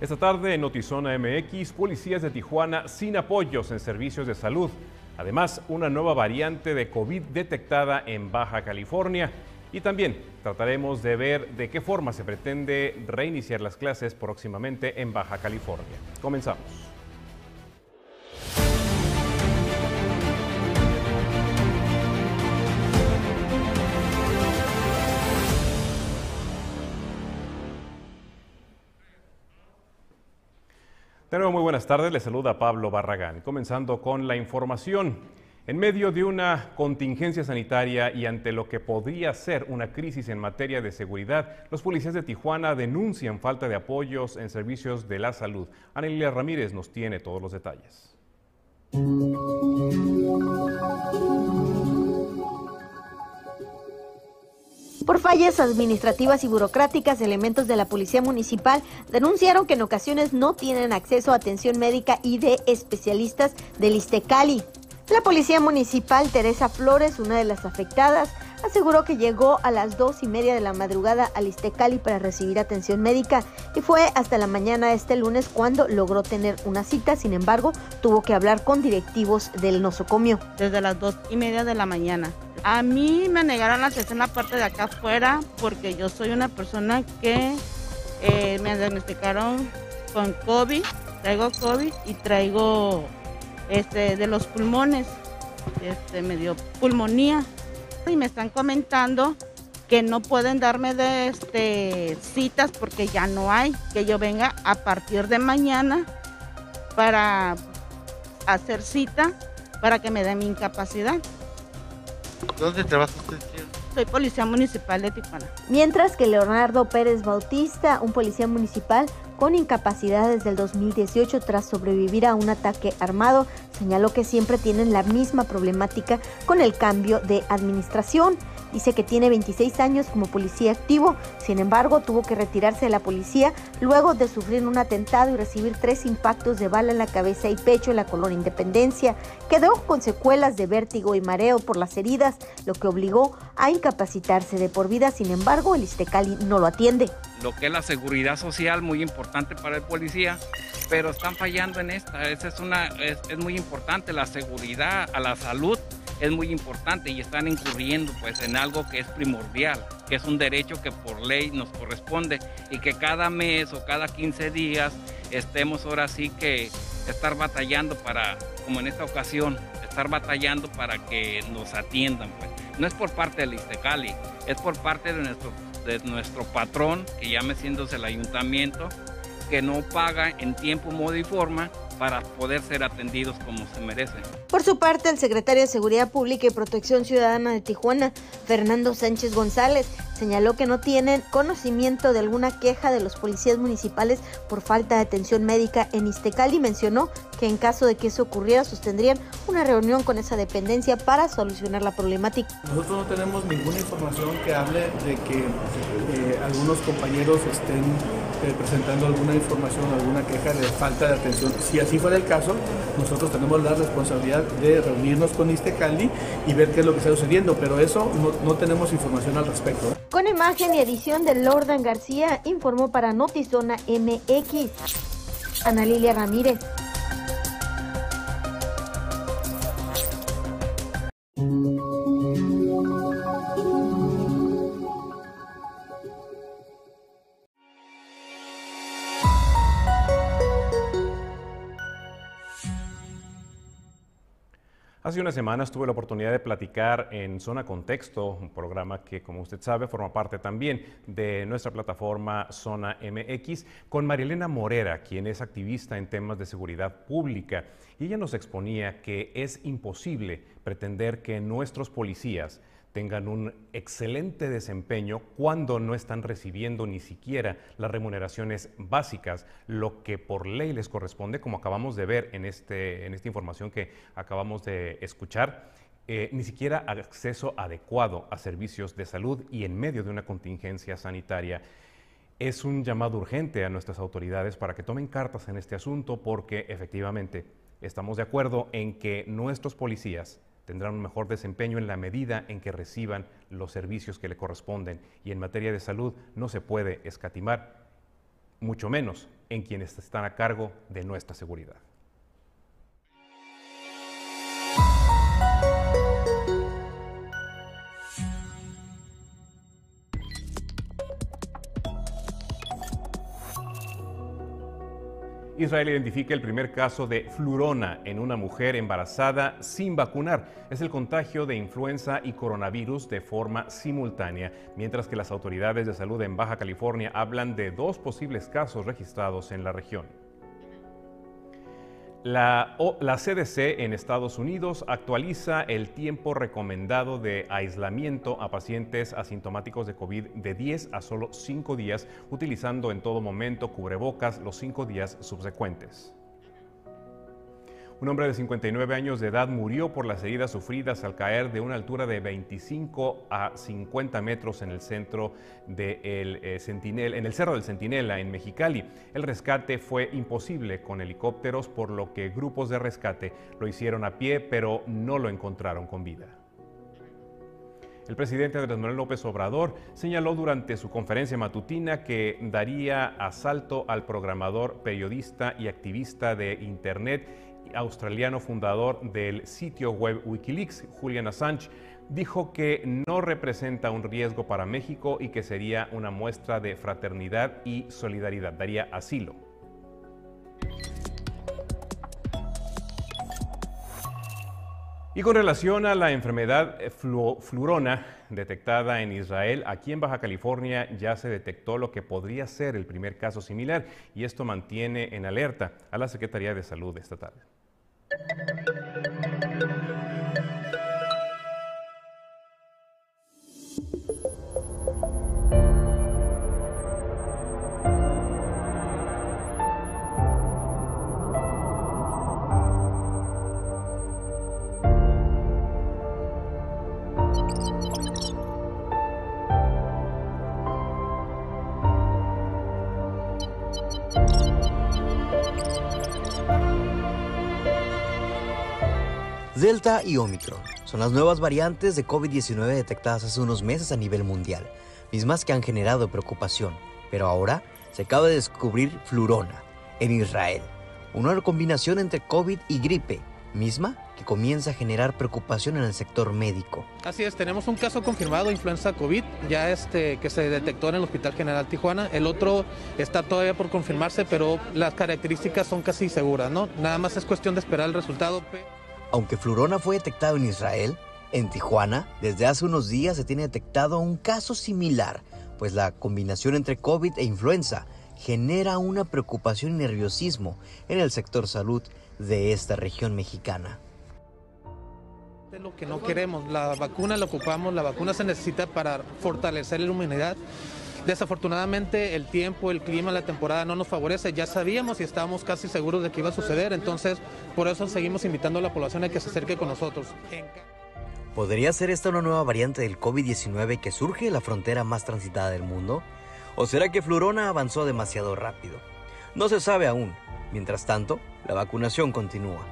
Esta tarde en Notizona MX, policías de Tijuana sin apoyos en servicios de salud. Además, una nueva variante de COVID detectada en Baja California. Y también trataremos de ver de qué forma se pretende reiniciar las clases próximamente en Baja California. Comenzamos. Muy buenas tardes. Les saluda Pablo Barragán. Comenzando con la información. En medio de una contingencia sanitaria y ante lo que podría ser una crisis en materia de seguridad, los policías de Tijuana denuncian falta de apoyos en servicios de la salud. Anelia Ramírez nos tiene todos los detalles. Por fallas administrativas y burocráticas, elementos de la Policía Municipal denunciaron que en ocasiones no tienen acceso a atención médica y de especialistas del Istecali. La Policía Municipal, Teresa Flores, una de las afectadas, aseguró que llegó a las dos y media de la madrugada al Istecali para recibir atención médica y fue hasta la mañana de este lunes cuando logró tener una cita. Sin embargo, tuvo que hablar con directivos del nosocomio. Desde las dos y media de la mañana. A mí me negaron la en la parte de acá afuera porque yo soy una persona que eh, me diagnosticaron con COVID, traigo COVID y traigo este, de los pulmones, este, me dio pulmonía y me están comentando que no pueden darme de este, citas porque ya no hay, que yo venga a partir de mañana para hacer cita para que me den mi incapacidad. ¿Dónde trabaja usted? Soy policía municipal de Tijuana. Mientras que Leonardo Pérez Bautista, un policía municipal con incapacidad desde el 2018 tras sobrevivir a un ataque armado, señaló que siempre tienen la misma problemática con el cambio de administración. Dice que tiene 26 años como policía activo, sin embargo tuvo que retirarse de la policía luego de sufrir un atentado y recibir tres impactos de bala en la cabeza y pecho en la colonia Independencia. Quedó con secuelas de vértigo y mareo por las heridas, lo que obligó a incapacitarse de por vida, sin embargo el Istecali no lo atiende. Lo que es la seguridad social, muy importante para el policía, pero están fallando en esta. Esa es, una, es, es muy importante, la seguridad a la salud es muy importante y están incurriendo pues en algo que es primordial, que es un derecho que por ley nos corresponde y que cada mes o cada 15 días estemos ahora sí que estar batallando para, como en esta ocasión, estar batallando para que nos atiendan. Pues. No es por parte del Istecali, es por parte de nuestro, de nuestro patrón, que llame siéndose el ayuntamiento, que no paga en tiempo, modo y forma para poder ser atendidos como se merecen. Por su parte, el secretario de Seguridad Pública y Protección Ciudadana de Tijuana, Fernando Sánchez González, señaló que no tienen conocimiento de alguna queja de los policías municipales por falta de atención médica en Iztecali y mencionó que en caso de que eso ocurriera sostendrían una reunión con esa dependencia para solucionar la problemática. Nosotros no tenemos ninguna información que hable de que eh, algunos compañeros estén eh, presentando alguna información, alguna queja de falta de atención. Si así fuera el caso, nosotros tenemos la responsabilidad de reunirnos con Iztecali y ver qué es lo que está sucediendo, pero eso no, no tenemos información al respecto. Con imagen y edición de Lordan García, informó para Notizona MX. Ana Lilia Ramírez. Hace unas semanas tuve la oportunidad de platicar en Zona Contexto, un programa que, como usted sabe, forma parte también de nuestra plataforma Zona MX, con Marilena Morera, quien es activista en temas de seguridad pública. Y ella nos exponía que es imposible pretender que nuestros policías tengan un excelente desempeño cuando no están recibiendo ni siquiera las remuneraciones básicas, lo que por ley les corresponde, como acabamos de ver en, este, en esta información que acabamos de escuchar. Eh, ni siquiera acceso adecuado a servicios de salud y en medio de una contingencia sanitaria. Es un llamado urgente a nuestras autoridades para que tomen cartas en este asunto porque efectivamente estamos de acuerdo en que nuestros policías tendrán un mejor desempeño en la medida en que reciban los servicios que le corresponden y en materia de salud no se puede escatimar, mucho menos en quienes están a cargo de nuestra seguridad. Israel identifica el primer caso de flurona en una mujer embarazada sin vacunar. Es el contagio de influenza y coronavirus de forma simultánea, mientras que las autoridades de salud en Baja California hablan de dos posibles casos registrados en la región. La, CDC en Estados Unidos actualiza el tiempo recomendado de aislamiento a pacientes asintomáticos de COVID de 10 a solo 5 días, utilizando en todo momento cubrebocas los 5 días subsecuentes. Un hombre de 59 años de edad murió por las heridas sufridas al caer de una altura de 25 a 50 metros en el centro del eh, en el Cerro del Centinela, en Mexicali. El rescate fue imposible con helicópteros, por lo que grupos de rescate lo hicieron a pie, pero no lo encontraron con vida. El presidente Andrés Manuel López Obrador señaló durante su conferencia matutina que daría asalto al programador, periodista y activista de Internet australiano fundador del sitio web Wikileaks, Julian Assange, dijo que no representa un riesgo para México y que sería una muestra de fraternidad y solidaridad, daría asilo. Y con relación a la enfermedad flurona detectada en Israel, aquí en Baja California ya se detectó lo que podría ser el primer caso similar y esto mantiene en alerta a la Secretaría de Salud estatal. Thank you. Delta y Omicron son las nuevas variantes de COVID-19 detectadas hace unos meses a nivel mundial, mismas que han generado preocupación, pero ahora se acaba de descubrir flurona en Israel, una combinación entre COVID y gripe, misma que comienza a generar preocupación en el sector médico. Así es, tenemos un caso confirmado de influenza COVID, ya este que se detectó en el Hospital General Tijuana. El otro está todavía por confirmarse, pero las características son casi seguras, ¿no? Nada más es cuestión de esperar el resultado. Aunque Flurona fue detectado en Israel, en Tijuana, desde hace unos días se tiene detectado un caso similar, pues la combinación entre COVID e influenza genera una preocupación y nerviosismo en el sector salud de esta región mexicana. Es lo que no queremos, la vacuna la ocupamos, la vacuna se necesita para fortalecer la inmunidad Desafortunadamente el tiempo, el clima, la temporada no nos favorece. Ya sabíamos y estábamos casi seguros de que iba a suceder, entonces por eso seguimos invitando a la población a que se acerque con nosotros. ¿Podría ser esta una nueva variante del COVID-19 que surge en la frontera más transitada del mundo? ¿O será que Flurona avanzó demasiado rápido? No se sabe aún. Mientras tanto, la vacunación continúa.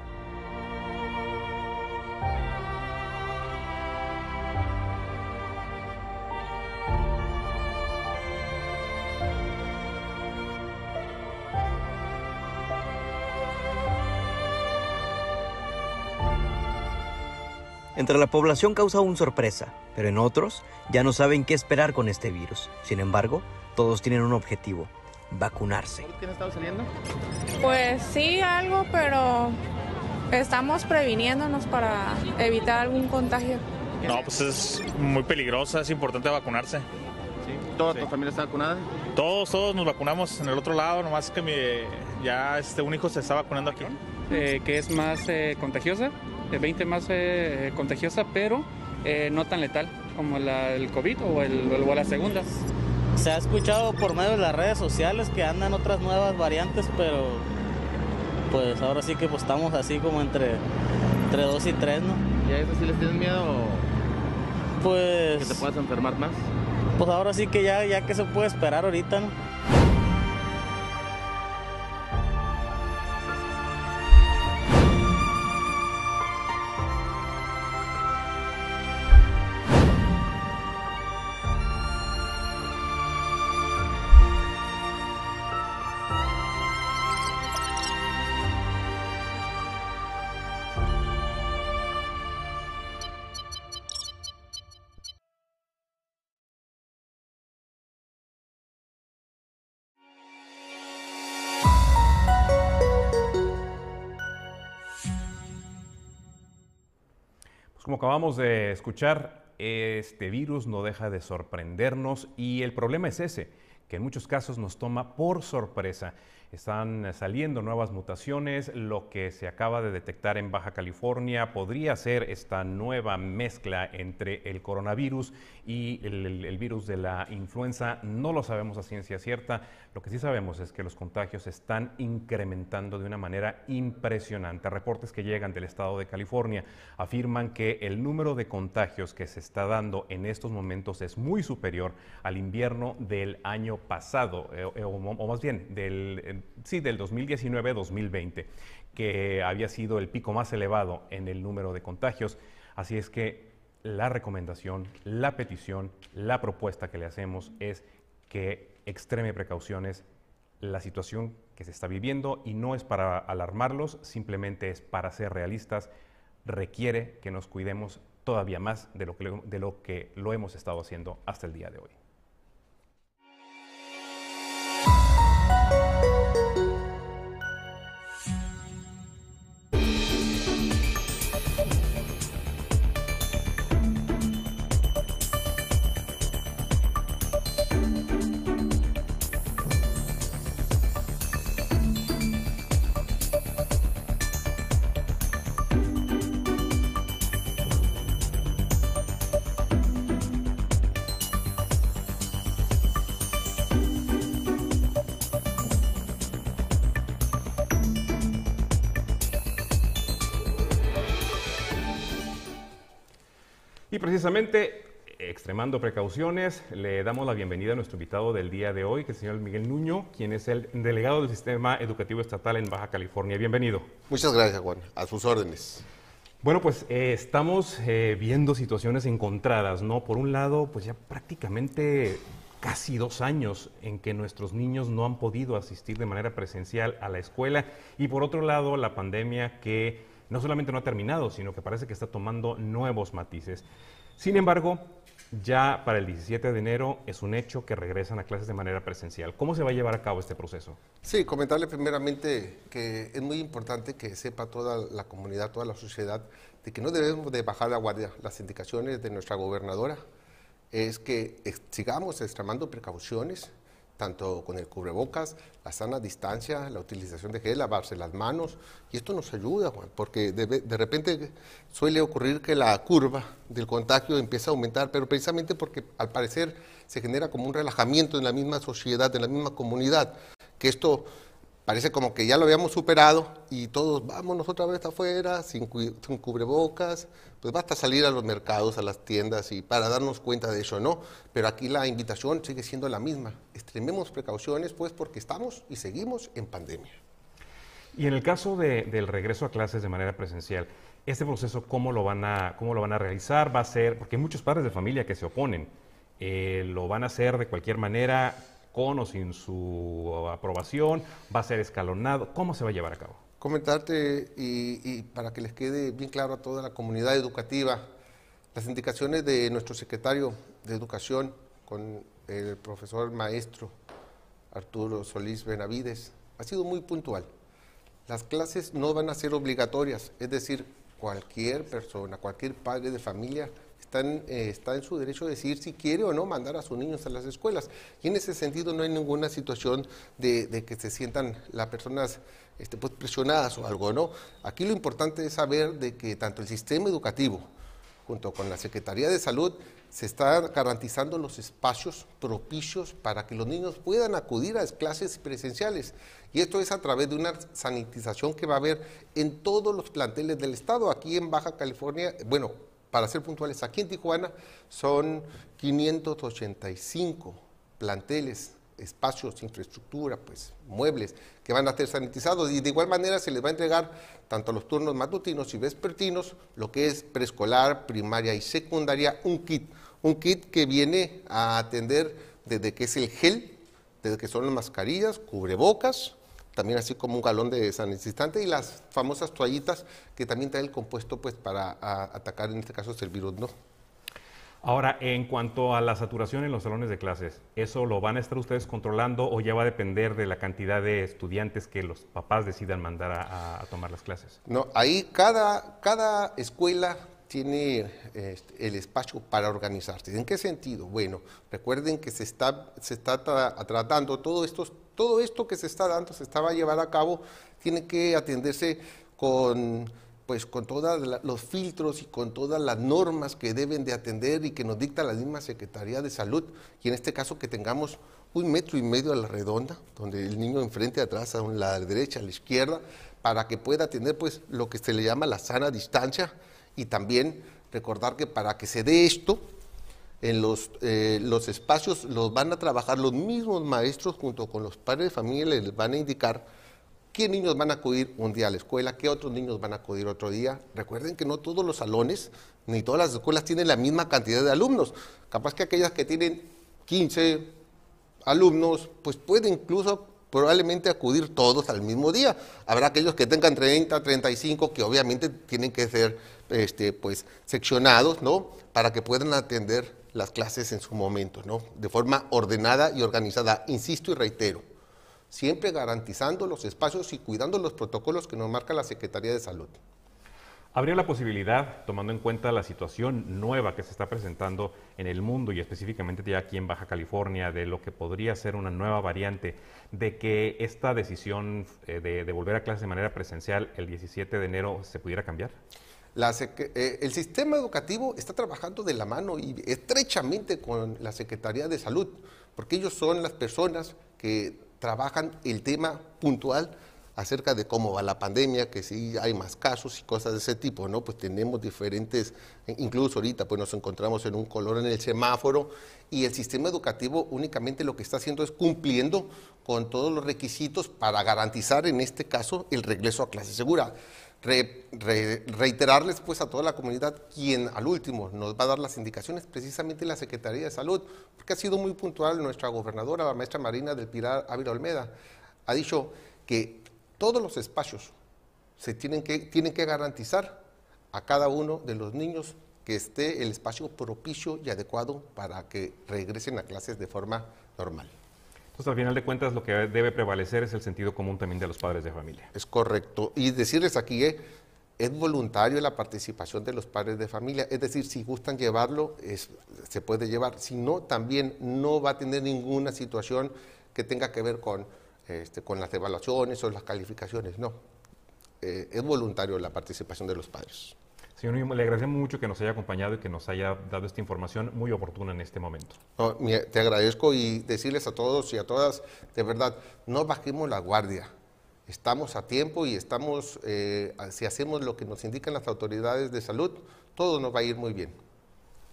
Entre la población causa un sorpresa, pero en otros ya no saben qué esperar con este virus. Sin embargo, todos tienen un objetivo, vacunarse. ¿Quién ha estado saliendo? Pues sí, algo, pero estamos previniéndonos para evitar algún contagio. No, pues es muy peligroso, es importante vacunarse. ¿Toda tu familia está vacunada? Todos, todos nos vacunamos en el otro lado, nomás que mi, ya este, un hijo se está vacunando aquí. Eh, que es más eh, contagiosa 20 más eh, contagiosa, pero eh, no tan letal como la, el COVID o, el, o las segundas. Se ha escuchado por medio de las redes sociales que andan otras nuevas variantes, pero pues ahora sí que pues, estamos así como entre, entre 2 y 3, ¿no? ¿Y a eso sí les tienes miedo? Pues... ¿Que te puedas enfermar más? Pues ahora sí que ya, ya que se puede esperar ahorita, ¿no? Como acabamos de escuchar, este virus no deja de sorprendernos y el problema es ese, que en muchos casos nos toma por sorpresa. Están saliendo nuevas mutaciones, lo que se acaba de detectar en Baja California podría ser esta nueva mezcla entre el coronavirus y el, virus de la influenza. No lo sabemos a ciencia cierta, lo que sí sabemos es que los contagios están incrementando de una manera impresionante. Reportes que llegan del estado de California afirman que el número de contagios que se está dando en estos momentos es muy superior al invierno del año pasado, eh, o, más bien del, eh, sí, del 2019-2020, que había sido el pico más elevado en el número de contagios. Así es que la recomendación, la petición, la propuesta que le hacemos es que extreme precauciones la situación que se está viviendo y no es para alarmarlos, simplemente es para ser realistas, requiere que nos cuidemos todavía más de lo que, de lo, que lo hemos estado haciendo hasta el día de hoy. Precisamente, extremando precauciones, le damos la bienvenida a nuestro invitado del día de hoy, que es el señor Miguel Nuño, quien es el delegado del Sistema Educativo Estatal en Baja California. Bienvenido. Muchas gracias, Juan. A sus órdenes. Bueno, pues eh, estamos eh, viendo situaciones encontradas, ¿no? Por un lado, pues ya prácticamente casi dos años en que nuestros niños no han podido asistir de manera presencial a la escuela y por otro lado, la pandemia que no solamente no ha terminado, sino que parece que está tomando nuevos matices. Sin embargo, ya para el 17 de enero es un hecho que regresan a clases de manera presencial. ¿Cómo se va a llevar a cabo este proceso? Sí, comentarle primeramente que es muy importante que sepa toda la comunidad, toda la sociedad, de que no debemos de bajar la guardia. Las indicaciones de nuestra gobernadora es que sigamos extremando precauciones, tanto con el cubrebocas, la sana distancia, la utilización de gel, lavarse las manos, y esto nos ayuda, porque de, de, repente suele ocurrir que la curva del contagio empieza a aumentar, pero precisamente porque al parecer se genera como un relajamiento en la misma sociedad, en la misma comunidad, que esto parece como que ya lo habíamos superado y todos vámonos otra vez afuera, sin, sin, cubrebocas, pues basta salir a los mercados, a las tiendas y para darnos cuenta de eso, ¿no? Pero aquí la invitación sigue siendo la misma. Extrememos precauciones, pues, porque estamos y seguimos en pandemia. Y en el caso de, del regreso a clases de manera presencial, ¿este proceso cómo lo, van a, cómo lo van a realizar? ¿Va a ser, porque hay muchos padres de familia que se oponen, eh, ¿lo van a hacer de cualquier manera? con o sin su aprobación, va a ser escalonado, ¿cómo se va a llevar a cabo? Comentarte y, y, para que les quede bien claro a toda la comunidad educativa, las indicaciones de nuestro secretario de Educación con el profesor maestro Arturo Solís Benavides ha sido muy puntual. Las clases no van a ser obligatorias, es decir, cualquier persona, cualquier padre de familia están, eh, está en su derecho de decidir si quiere o no mandar a sus niños a las escuelas. Y en ese sentido no hay ninguna situación de, que se sientan las personas este, pues, presionadas o algo, ¿no? Aquí lo importante es saber de que tanto el sistema educativo junto con la Secretaría de Salud se están garantizando los espacios propicios para que los niños puedan acudir a las clases presenciales. Y esto es a través de una sanitización que va a haber en todos los planteles del Estado. Aquí en Baja California, bueno, para ser puntuales, aquí en Tijuana son 585 planteles, espacios, infraestructura, pues muebles que van a ser sanitizados y de igual manera se les va a entregar tanto a los turnos matutinos y vespertinos, lo que es preescolar, primaria y secundaria, un kit, un kit que viene a atender desde que es el gel, desde que son las mascarillas, cubrebocas, también así como un galón de sanitizante y las famosas toallitas que también trae el compuesto pues para a, atacar en este caso el virus, ¿no? Ahora, en cuanto a la saturación en los salones de clases, ¿eso lo van a estar ustedes controlando o ya va a depender de la cantidad de estudiantes que los papás decidan mandar a, a tomar las clases? No, ahí cada, cada escuela tiene este, el espacio para organizarse. ¿En qué sentido? Bueno, recuerden que se está, se está tratando todo esto, todo esto que se está dando, se estaba a llevar a cabo, tiene que atenderse con pues con todos los filtros y con todas las normas que deben de atender y que nos dicta la misma Secretaría de Salud, y en este caso que tengamos un metro y medio a la redonda, donde el niño enfrente, atrás, a la derecha, a la izquierda, para que pueda atender pues lo que se le llama la sana distancia y también recordar que para que se dé esto, en los, eh, los espacios los van a trabajar los mismos maestros junto con los padres de familia, les van a indicar qué niños van a acudir un día a la escuela, qué otros niños van a acudir otro día. Recuerden que no todos los salones ni todas las escuelas tienen la misma cantidad de alumnos. Capaz que aquellas que tienen 15 alumnos, pues pueden incluso probablemente acudir todos al mismo día. Habrá aquellos que tengan 30, 35, que obviamente tienen que ser este, pues, seccionados, ¿no? Para que puedan atender las clases en su momento, ¿no? De forma ordenada y organizada. Insisto y reitero, siempre garantizando los espacios y cuidando los protocolos que nos marca la Secretaría de Salud. ¿Habría la posibilidad, tomando en cuenta la situación nueva que se está presentando en el mundo y específicamente ya aquí en Baja California, de lo que podría ser una nueva variante, de que esta decisión eh, de, volver a clases de manera presencial el 17 de enero se pudiera cambiar? Eh, el sistema educativo está trabajando de la mano y estrechamente con la Secretaría de Salud, porque ellos son las personas que trabajan el tema puntual acerca de cómo va la pandemia, que si hay más casos y cosas de ese tipo, ¿no? Pues tenemos diferentes, incluso ahorita pues nos encontramos en un color en el semáforo y el sistema educativo únicamente lo que está haciendo es cumpliendo con todos los requisitos para garantizar en este caso el regreso a clase segura. Reiterarles pues a toda la comunidad quien al último nos va a dar las indicaciones precisamente la Secretaría de Salud, porque ha sido muy puntual nuestra gobernadora, la maestra Marina del Pilar Ávila Olmeda, ha dicho que todos los espacios se tienen que, tienen que garantizar a cada uno de los niños que esté el espacio propicio y adecuado para que regresen a clases de forma normal. Entonces, al final de cuentas, lo que debe prevalecer es el sentido común también de los padres de familia. Es correcto. Y decirles aquí, eh, es voluntario la participación de los padres de familia. Es decir, si gustan llevarlo, se puede llevar. Si no, también no va a tener ninguna situación que tenga que ver con este, con las evaluaciones o las calificaciones, no. Eh, es voluntario la participación de los padres. Señor le agradecemos mucho que nos haya acompañado y que nos haya dado esta información muy oportuna en este momento. te agradezco y decirles a todos y a todas, de verdad, no bajemos la guardia. Estamos a tiempo y estamos, eh, si hacemos lo que nos indican las autoridades de salud, todo nos va a ir muy bien.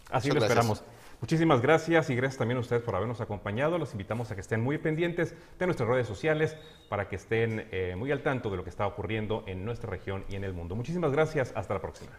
Así lo esperamos. Muchísimas gracias y gracias también a ustedes por habernos acompañado. Los invitamos a que estén muy pendientes de nuestras redes sociales para que estén eh, muy al tanto de lo que está ocurriendo en nuestra región y en el mundo. Muchísimas gracias. Hasta la próxima.